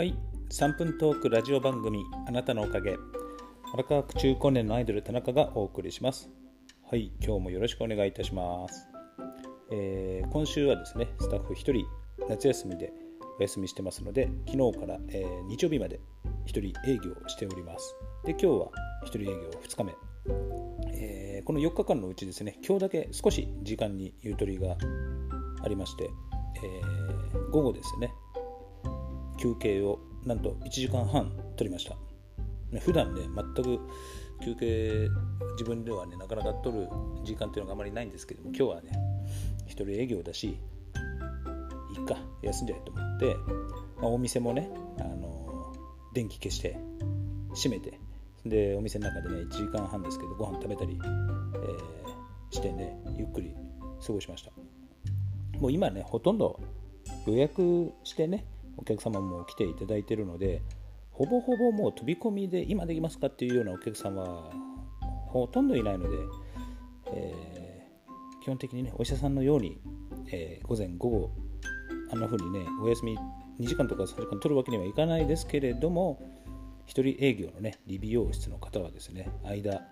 はい。3分トークラジオ番組あなたのおかげ。荒川区中高年のアイドル田中がお送りします。はい。今日もよろしくお願いいたします、えー今週はですねスタッフ1人夏休みでお休みしてますので昨日から、えー日曜日まで1人営業しております。で今日は1人営業2日目。えーこの4日間のうちですね今日だけ少し時間にゆとりがありまして、えー午後ですね休憩をなんと1時間半取りました。ね普段ね全く休憩自分ではねなかなか取る時間っていうのがあまりないんですけども今日はね一人営業だしいいか休んじゃえと思って、まあお店もね、あの電気消して閉めてでお店の中でね1時間半ですけどご飯食べたり、えーしてねゆっくり過ごしました。もう今ねほとんど予約してねお客様も来ていただいているのでほぼほぼもう飛び込みで今できますかっていうようなお客様はほとんどいないので、えー基本的にねお医者さんのように、えー午前午後あんな風にねお休み2時間とか3時間取るわけにはいかないですけれども一人営業のね理美容室の方はですね間、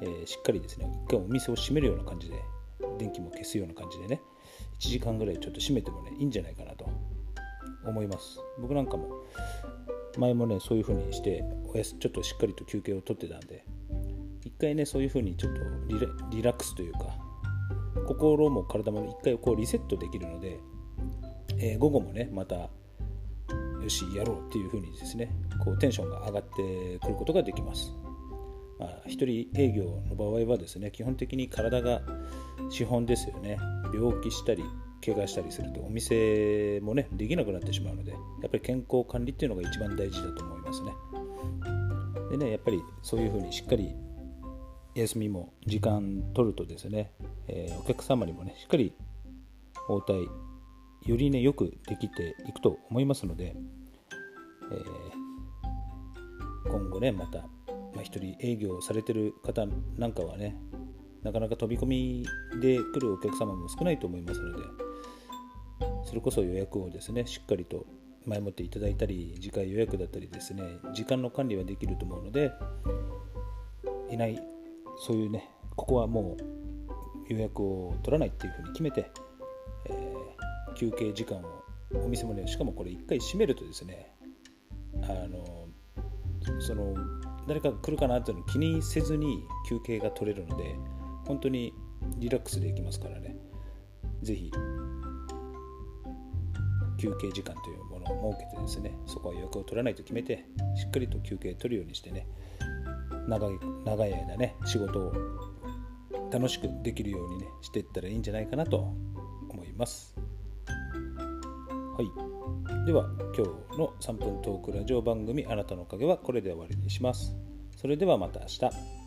えーしっかりですね一回お店を閉めるような感じで電気も消すような感じでね1時間ぐらいちょっと閉めてもねいいんじゃないかなと。思います。僕なんかも前もねそういう風にしておやすちょっとしっかりと休憩を取ってたんで一回ねそういう風にちょっとリラリラックスというか心も体も一回こうリセットできるので、えー午後もねまたよしやろうっていう風にですねこうテンションが上がってくることができます。まあ、一人営業の場合はですね基本的に体が資本ですよね。病気したり怪我したりするとお店もねできなくなってしまうのでやっぱり健康管理っていうのが一番大事だと思いますね。でねやっぱりそういうふうにしっかり休みも時間取るとですね、えーお客様にもねしっかり応対よりねよくできていくと思いますので、えー今後ねまた、まあ、一人営業されてる方なんかはねなかなか飛び込みで来るお客様も少ないと思いますのでそれこそ予約をですねしっかりと前もっていただいたり次回予約だったりですね時間の管理はできると思うのでいないそういうねここはもう予約を取らないっていうふうに決めて、えー休憩時間をお店もねしかもこれ1回閉めるとですねあのその誰か来るかなっていうのを気にせずに休憩が取れるので本当にリラックスできますからね。ぜひ休憩時間というものを設けてですねそこは予約を取らないと決めてしっかりと休憩取るようにしてね長い長い間ね仕事を楽しくできるようにねしていったらいいんじゃないかなと思います。はい。では今日の3分トークラジオ番組あなたのおかげはこれで終わりにします。それではまた明日。